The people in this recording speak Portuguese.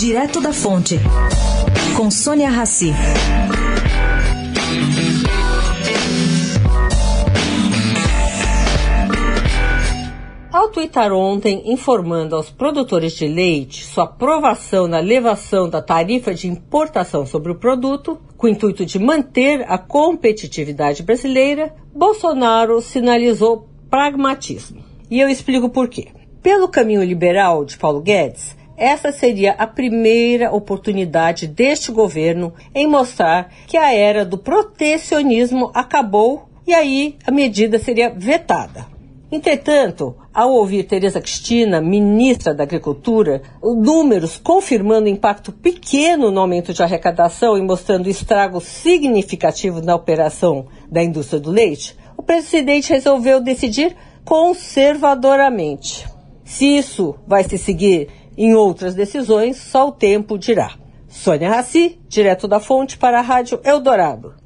Direto da Fonte, com Sônia Rassi. Ao twittar ontem informando aos produtores de leite sua aprovação na elevação da tarifa de importação sobre o produto, com o intuito de manter a competitividade brasileira, Bolsonaro sinalizou pragmatismo. E eu explico por quê. Pelo caminho liberal de Paulo Guedes, essa seria a primeira oportunidade deste governo em mostrar que a era do protecionismo acabou e aí a medida seria vetada. Entretanto, ao ouvir Tereza Cristina, ministra da Agricultura, números confirmando impacto pequeno no aumento de arrecadação e mostrando estrago significativo na operação da indústria do leite, o presidente resolveu decidir conservadoramente. Se isso vai se seguir em outras decisões, só o tempo dirá. Sônia Raci, direto da fonte para a Rádio Eldorado.